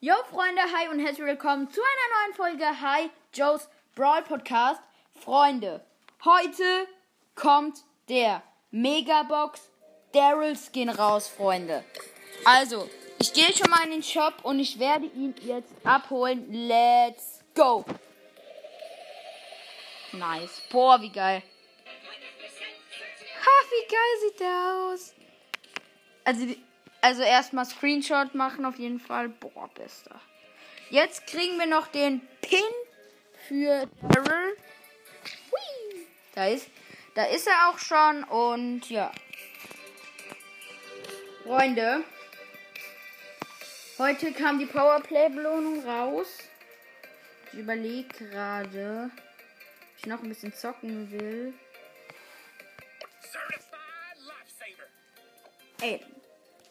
Yo Freunde, hi und herzlich willkommen zu einer neuen Folge Hi Joe's Brawl Podcast. Freunde, heute kommt der Megabox Daryl Skin raus, Freunde. Also, ich gehe schon mal in den Shop und ich werde ihn jetzt abholen. Let's go! Nice. Boah, wie geil. Ha, wie geil sieht der aus. Also, also erstmal Screenshot machen auf jeden Fall. Boah, bester. Jetzt kriegen wir noch den Pin für Daryl. Da ist, da ist er auch schon und ja. Freunde, heute kam die Powerplay-Belohnung raus. Ich überlege gerade, ob ich noch ein bisschen zocken will. Ey,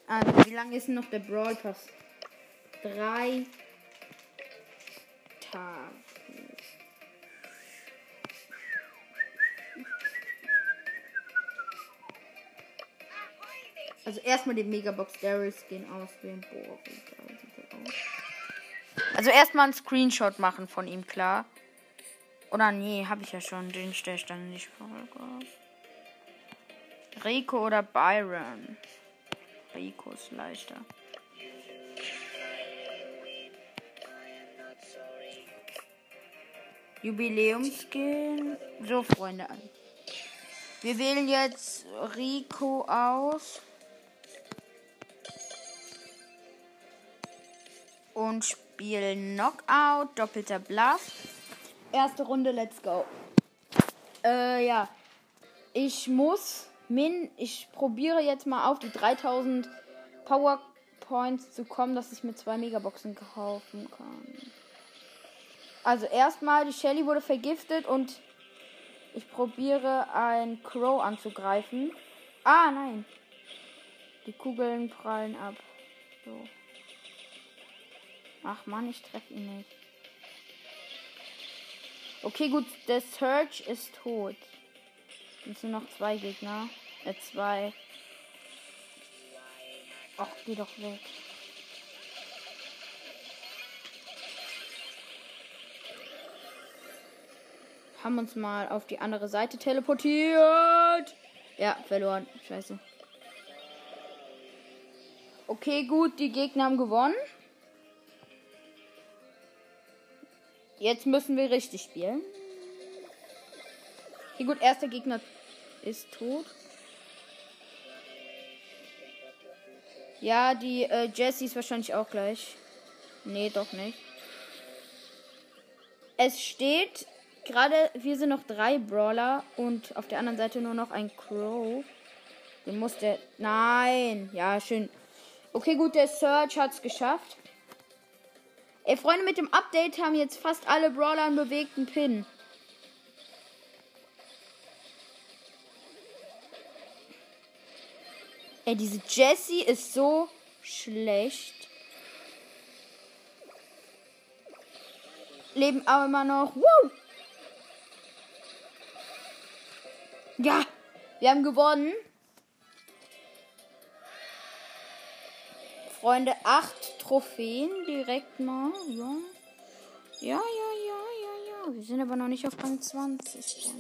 also wie lange ist noch der Brawl Pass? Drei Tage. Also erstmal den Megabox Daryl Skin auswählen. Boah. Also erstmal einen Screenshot machen von ihm, klar. Oder nee, habe ich ja schon. Den stelle ich dann nicht vor. Rico oder Byron? Rico ist leichter. Jubiläumskin. So, Freunde. Wir wählen jetzt Rico aus. Und spielen Knockout, doppelter Bluff. Erste Runde, let's go. Äh, ja. Ich muss Min, ich probiere jetzt mal auf die 3000 Powerpoints zu kommen, dass ich mir zwei Megaboxen kaufen kann. Also erstmal, die Shelly wurde vergiftet und ich probiere ein Crow anzugreifen. Ah, nein. Die Kugeln prallen ab. So. Ach man, ich treffe ihn nicht. Okay, gut, der Search ist tot. Es sind noch zwei Gegner. Äh, zwei. Ach, geh doch weg. Haben uns mal auf die andere Seite teleportiert. Ja, verloren. Scheiße. Okay, gut, die Gegner haben gewonnen. Jetzt müssen wir richtig spielen. Okay, gut, erster Gegner ist tot. Ja, die äh, Jessie ist wahrscheinlich auch gleich. Nee, doch nicht. Es steht gerade, wir sind noch drei Brawler und auf der anderen Seite nur noch ein Crow. Den muss der. Nein. Ja, schön. Okay, gut, der Search hat es geschafft. Ey, Freunde, mit dem Update haben jetzt fast alle Brawler einen bewegten Pin. Ey, diese Jessie ist so schlecht. Leben aber immer noch. Woo! Ja, wir haben gewonnen. Freunde, acht Trophäen direkt mal. Ja. Ja, ja, ja, ja, ja. Wir sind aber noch nicht auf Rang 20.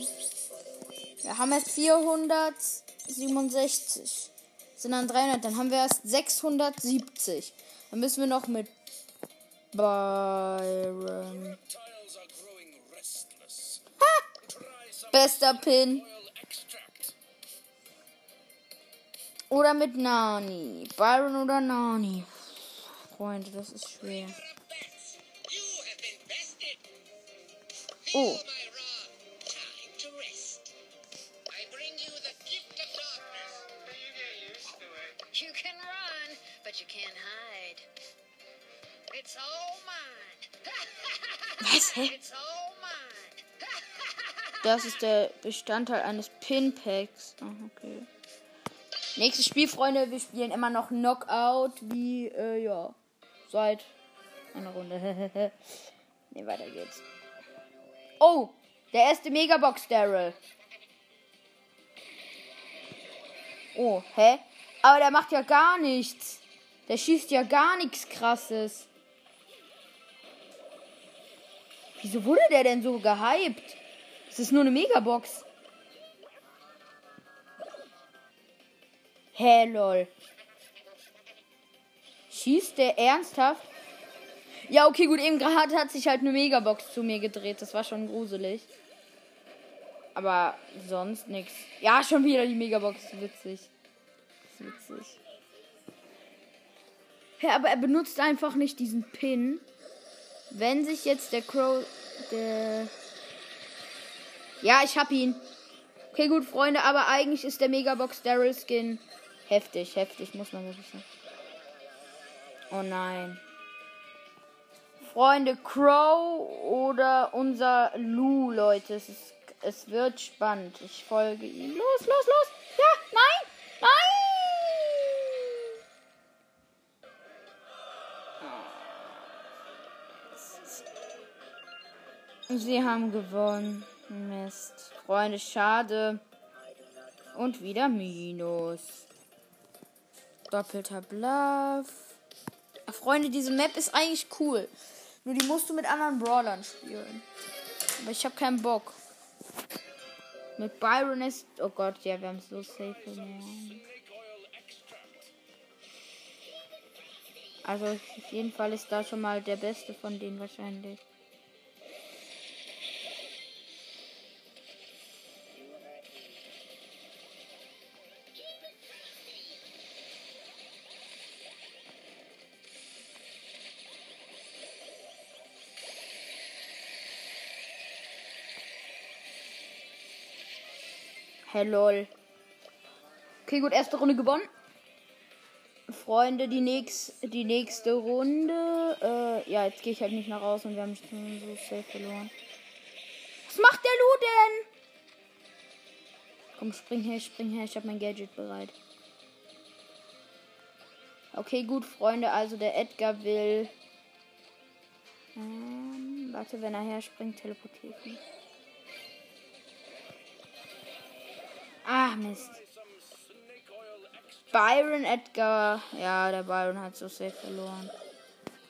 Wir haben jetzt 467 sind dann 300. Dann haben wir erst 670. Dann müssen wir noch mit Byron. Ha! Bester Pin. Oder mit Nani. Byron oder Nani. Freunde, das ist schwer. Oh. Was? Hä? Das ist der Bestandteil eines Pinpacks. Oh, okay. Nächstes Spiel, Freunde. Wir spielen immer noch Knockout, wie, äh, ja, seit einer Runde. ne, weiter geht's. Oh, der erste Megabox Daryl. Oh, hä? Aber der macht ja gar nichts. Der schießt ja gar nichts krasses. Wieso wurde der denn so gehypt? Es ist nur eine Megabox. Hä, hey, lol. Schießt der ernsthaft? Ja, okay, gut, eben gerade hat sich halt eine Megabox zu mir gedreht. Das war schon gruselig. Aber sonst nichts. Ja, schon wieder die Megabox. Witzig. witzig. Ja, aber er benutzt einfach nicht diesen Pin. Wenn sich jetzt der Crow. Der. Ja, ich hab ihn. Okay, gut, Freunde, aber eigentlich ist der Megabox Daryl Skin heftig, heftig, muss man wirklich sagen. Oh nein. Freunde, Crow oder unser Lou, Leute. Es, ist, es wird spannend. Ich folge ihm. Los, los, los. Ja, nein, nein. Sie haben gewonnen. Mist. Freunde, schade. Und wieder Minus. Doppelter Bluff. Freunde, diese Map ist eigentlich cool. Nur die musst du mit anderen Brawlern spielen. Aber ich habe keinen Bock. Mit Byron ist. Oh Gott, ja, wir haben so safe. Also auf jeden Fall ist da schon mal der beste von denen wahrscheinlich. Hey, lol. Okay, gut, erste Runde gewonnen. Freunde, die, nächst, die nächste Runde. Äh, ja, jetzt gehe ich halt nicht nach raus und wir haben schon so safe verloren. Was macht der Lu denn? Komm, spring her, spring her. Ich habe mein Gadget bereit. Okay, gut, Freunde. Also der Edgar will. Ähm, warte, wenn er her springt, teleportiert mich. Ah, Mist. Byron Edgar. Ja, der Byron hat so sehr verloren.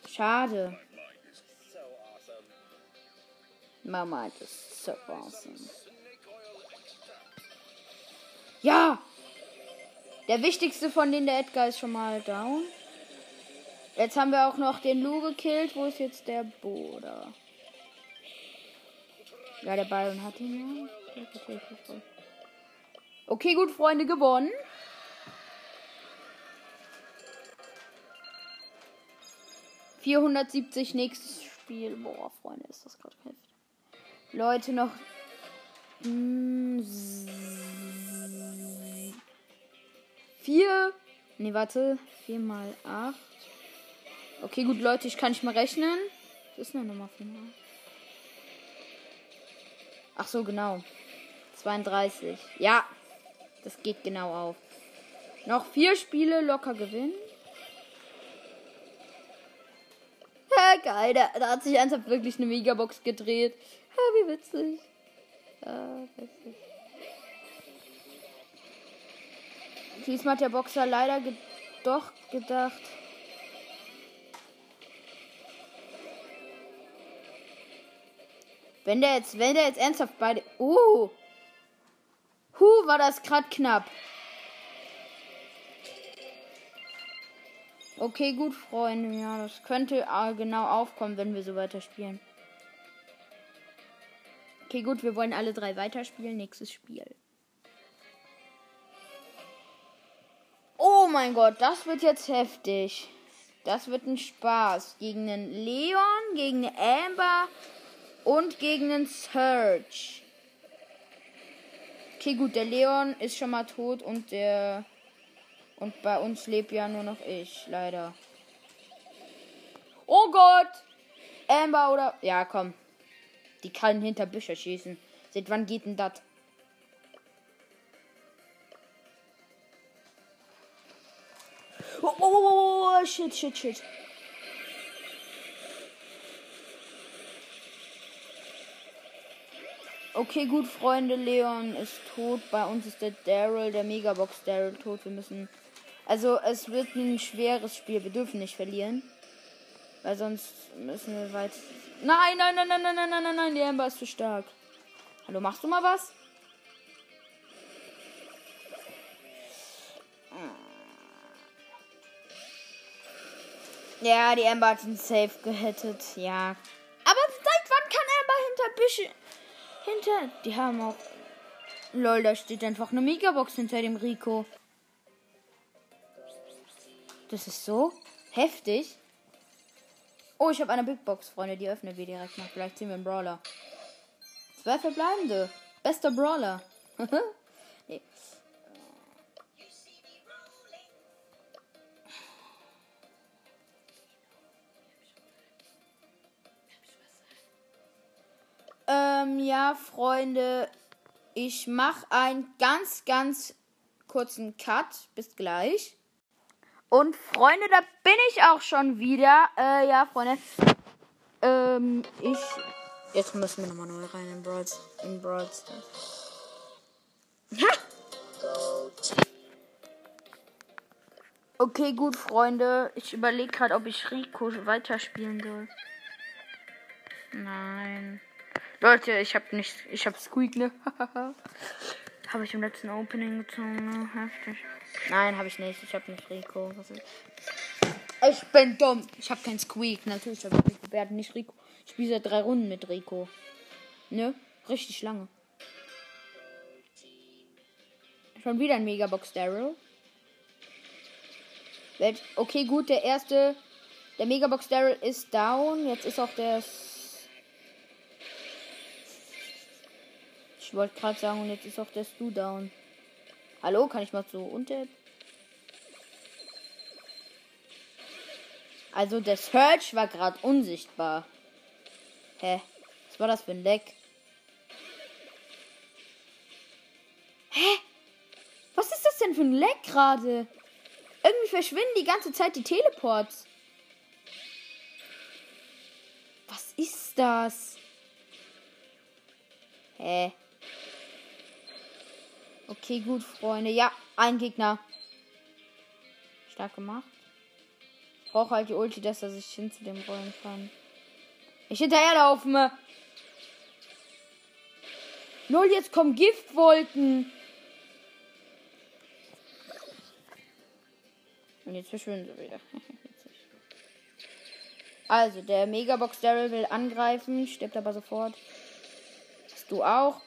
Schade. Mama, das ist so awesome. Ja! Der wichtigste von denen, der Edgar, ist schon mal down. Jetzt haben wir auch noch den Lu gekillt. Wo ist jetzt der Bruder? Ja, der Byron hat ihn ja. Okay, gut, Freunde, gewonnen. Vierhundertsiebzig nächstes Spiel. Boah, Freunde, ist das gerade heftig. Leute, noch. Vier. Ne, warte. Vier mal acht. Okay, gut, Leute, ich kann nicht mal rechnen. Das ist eine Nummer vier mal. Ach so, genau. 32. Ja, das geht genau auf. Noch vier Spiele locker gewinnen. Ja, geil, da, da hat sich ernsthaft wirklich eine Megabox gedreht. Ja, wie witzig. Ja, witzig. Diesmal hat der Boxer leider ge doch gedacht. Wenn der jetzt, wenn der jetzt ernsthaft beide. Uh! Huh, war das gerade knapp. Okay, gut, Freunde. Ja, das könnte äh, genau aufkommen, wenn wir so weiterspielen. Okay, gut, wir wollen alle drei weiterspielen. Nächstes Spiel. Oh mein Gott, das wird jetzt heftig. Das wird ein Spaß. Gegen einen Leon, gegen eine Amber und gegen einen Search. Okay, gut, der Leon ist schon mal tot und der. Und bei uns lebt ja nur noch ich, leider. Oh Gott! Amber oder. Ja, komm. Die kann hinter Bücher schießen. Seit wann geht denn das? Oh, oh, oh, oh, shit, shit, shit. Okay, gut, Freunde, Leon ist tot. Bei uns ist der Daryl, der Megabox Daryl tot. Wir müssen. Also, es wird ein schweres Spiel. Wir dürfen nicht verlieren. Weil sonst müssen wir weit. Nein, nein, nein, nein, nein, nein, nein, nein, nein, die Amber ist zu stark. Hallo, machst du mal was? Ja, die Amber hat ihn safe gehittet, ja. Aber seit wann kann Amber hinter Büsche. Hinter. Die haben auch. Lol, da steht einfach eine Megabox hinter dem Rico. Das ist so heftig. Oh, ich habe eine Big Box, Freunde. Die öffnen wir direkt mal. Vielleicht ziehen wir einen Brawler. Zwei verbleibende. Bester Brawler. Ähm, ja, Freunde. Ich mache einen ganz, ganz kurzen Cut. Bis gleich. Und Freunde, da bin ich auch schon wieder. Äh, ja, Freunde. Ähm, ich. Jetzt müssen wir nochmal neu rein in Brawl. In Brawl ha! Okay, gut, Freunde. Ich überlege gerade, ob ich Rico weiterspielen soll. Nein. Leute, ich habe nicht. Ich habe Squeak, ne? habe ich im letzten Opening gezogen, ne? Heftig. Nein, habe ich nicht. Ich habe nicht Rico. Ich bin dumm. Ich habe keinen Squeak. Natürlich habe ich Rico. Wer hat nicht Rico? Ich spiele seit drei Runden mit Rico. Ne? Richtig lange. Schon wieder ein Megabox Daryl. Okay, gut, der erste. Der Megabox Daryl ist down. Jetzt ist auch der. Ich wollte gerade sagen, und jetzt ist auch der Stu down. Hallo, kann ich mal so unter. Also der Search war gerade unsichtbar. Hä? Was war das für ein Leck? Hä? Was ist das denn für ein Leck gerade? Irgendwie verschwinden die ganze Zeit die Teleports. Was ist das? Hä? Okay, gut, Freunde. Ja, ein Gegner. Stark gemacht. Ich brauche halt die Ulti, dass er sich hin zu dem rollen kann. Ich hinterherlaufen. Null, jetzt kommen Giftwolken. Und jetzt verschwinden sie wieder. also, der Megabox Daryl will angreifen, stirbt aber sofort. Hast du auch.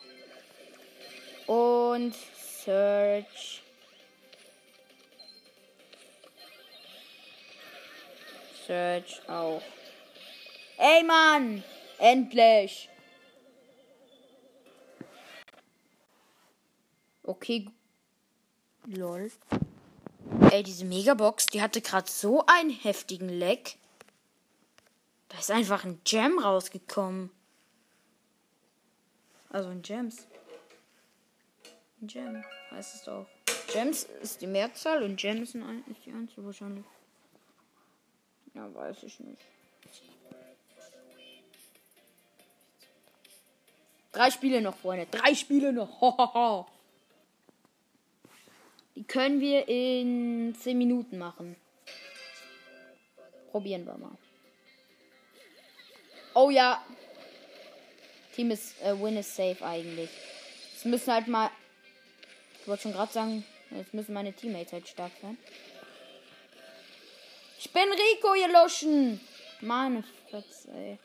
Und Search. Search auch. Ey, Mann! Endlich! Okay. Lol. Ey, diese Megabox, die hatte gerade so einen heftigen Leck. Da ist einfach ein Gem rausgekommen. Also ein Gems. Gem heißt es doch. Gems ist die Mehrzahl und Gems ist die Einzel wahrscheinlich. Ja, weiß ich nicht. Drei Spiele noch, Freunde. Drei Spiele noch. Die können wir in 10 Minuten machen. Probieren wir mal. Oh ja. Team ist, äh, Win ist safe eigentlich. Es müssen halt mal ich wollte schon gerade sagen, jetzt müssen meine Teammates halt stark sein. Ich bin Rico, ihr Luschen. Meine Fresse, ey.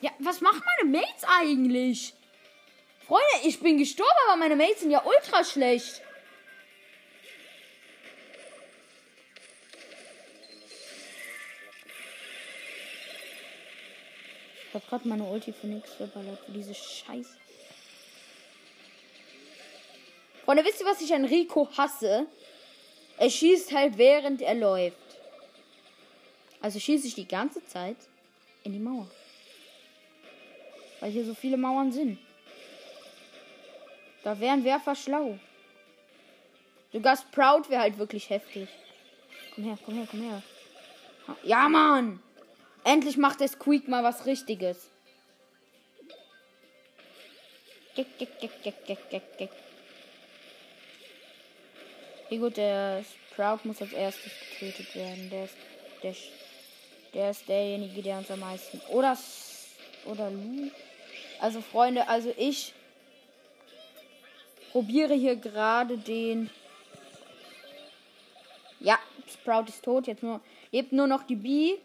Ja, was machen meine Mates eigentlich? Freunde, ich bin gestorben, aber meine Mates sind ja ultra schlecht. Ich hab grad meine Ulti für nichts verballert, für diese Scheiße. Freunde, wisst ihr, was ich an Rico hasse? Er schießt halt während er läuft. Also schieße ich die ganze Zeit in die Mauer. Weil hier so viele Mauern sind. Da wären Werfer schlau. Sogar Sprout wäre halt wirklich heftig. Komm her, komm her, komm her. Ja, Mann! Endlich macht der Squeak mal was Richtiges. Okay, gut, der Sprout muss als erstes getötet werden. Der ist, der, der ist derjenige, der uns am meisten. Oder. Oder. Also, Freunde, also ich probiere hier gerade den. Ja, Sprout ist tot. Jetzt nur lebt nur noch die Bee.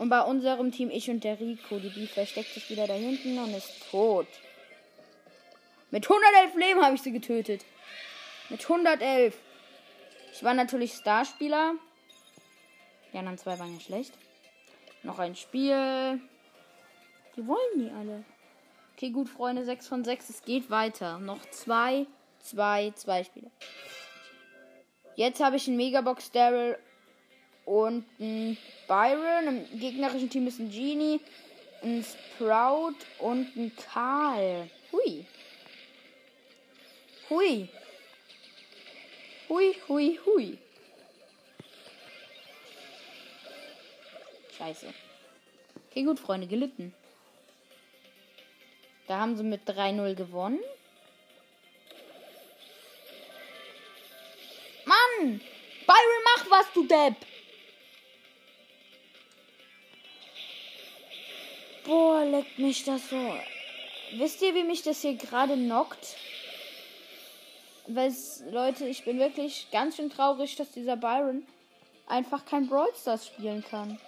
Und bei unserem Team ich und der Rico. Die Bee versteckt sich wieder da hinten und ist tot. Mit 111 Leben habe ich sie getötet. Mit 111. Ich war natürlich Starspieler. Die anderen zwei waren ja schlecht. Noch ein Spiel. Die wollen die alle. Okay, gut, Freunde. 6 von 6. Es geht weiter. Noch zwei, zwei, zwei Spiele. Jetzt habe ich einen Megabox Daryl und einen Byron. Im gegnerischen Team ist ein Genie, ein Sprout und ein Karl. Hui. Hui. Hui, hui, hui. Scheiße. Okay, gut, Freunde, gelitten. Da haben sie mit 3-0 gewonnen. Mann! Byron, mach was, du Depp! Boah, leckt mich das so. Wisst ihr, wie mich das hier gerade knockt? Weil, Leute, ich bin wirklich ganz schön traurig, dass dieser Byron einfach kein Brawl Stars spielen kann.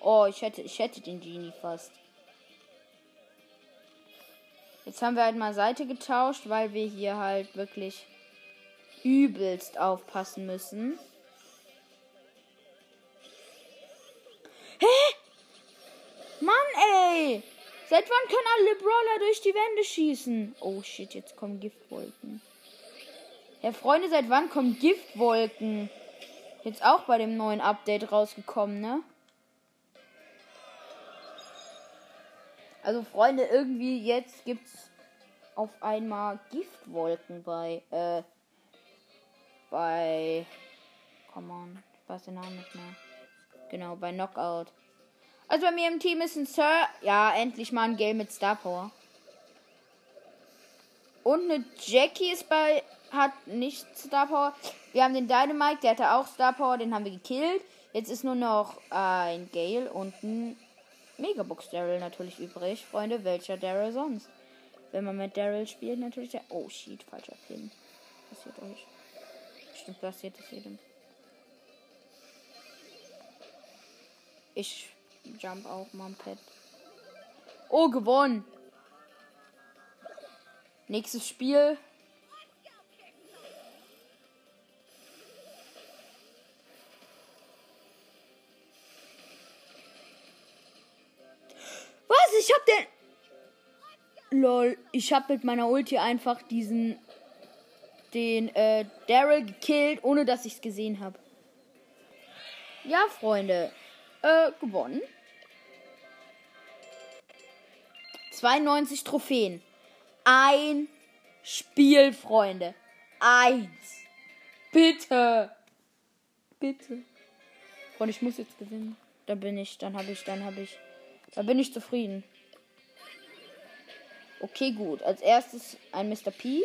Oh, ich hätte, ich hätte den Genie fast. Jetzt haben wir halt mal Seite getauscht, weil wir hier halt wirklich übelst aufpassen müssen. Seit wann können alle Brawler durch die Wände schießen? Oh shit, jetzt kommen Giftwolken. Ja, Freunde, seit wann kommen Giftwolken? Jetzt auch bei dem neuen Update rausgekommen, ne? Also, Freunde, irgendwie jetzt gibt's auf einmal Giftwolken bei, äh, bei, come on, ich weiß den Namen nicht mehr. Genau, bei Knockout. Also bei mir im Team ist ein Sir. Ja, endlich mal ein Game mit Star Power. Und eine Jackie ist bei. Hat nicht Star Power. Wir haben den Dynamite, der hatte auch Star Power, den haben wir gekillt. Jetzt ist nur noch ein Gale und ein Megabox Daryl natürlich übrig. Freunde, welcher Daryl sonst? Wenn man mit Daryl spielt, natürlich der. Oh shit, falscher Pin. Passiert euch. Stimmt, passiert es jedem. Ich Jump auch mal Pet. Oh, gewonnen. Nächstes Spiel. Was? Ich hab den. Lol, ich hab mit meiner Ulti einfach diesen. Den äh, Daryl gekillt, ohne dass ich's gesehen habe. Ja, Freunde. Äh, gewonnen. 92 Trophäen. Ein Spiel, Freunde. Eins. Bitte. Bitte. Und ich muss jetzt gewinnen. Da bin ich, dann habe ich, dann habe ich. Da bin ich zufrieden. Okay, gut. Als erstes ein Mr. P.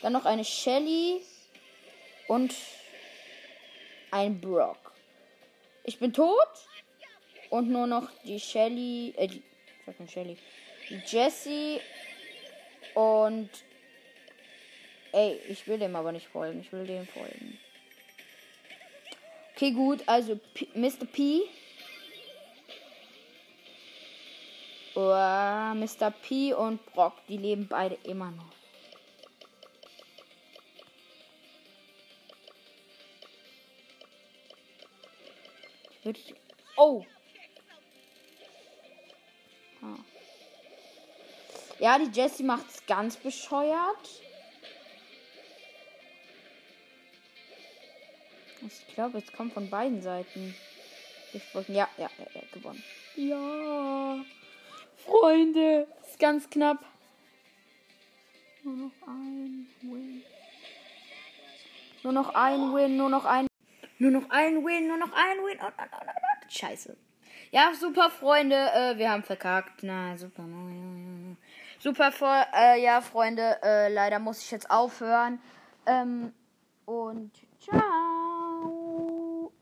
Dann noch eine Shelly. Und ein Brock. Ich bin tot. Und nur noch die Shelly. Äh, die, sag Shelly. Die Jessie. Und. Ey, ich will dem aber nicht folgen. Ich will dem folgen. Okay, gut. Also P Mr. P. Oh, Mr. P und Brock, die leben beide immer noch. Oh, Ja, die Jessie macht es ganz bescheuert. Ich glaube, es kommt von beiden Seiten. Wollte, ja, ja, ja, ja, gewonnen. Ja, Freunde, ist ganz knapp. Nur noch ein Win. Nur noch ein Win, nur noch ein. Nur noch ein Win, nur noch ein Win. Oh, oh, oh, oh, Scheiße. Ja, super, Freunde. Äh, wir haben verkackt. Na, super. Super voll. Äh, ja, Freunde, äh, leider muss ich jetzt aufhören. Ähm, und ciao.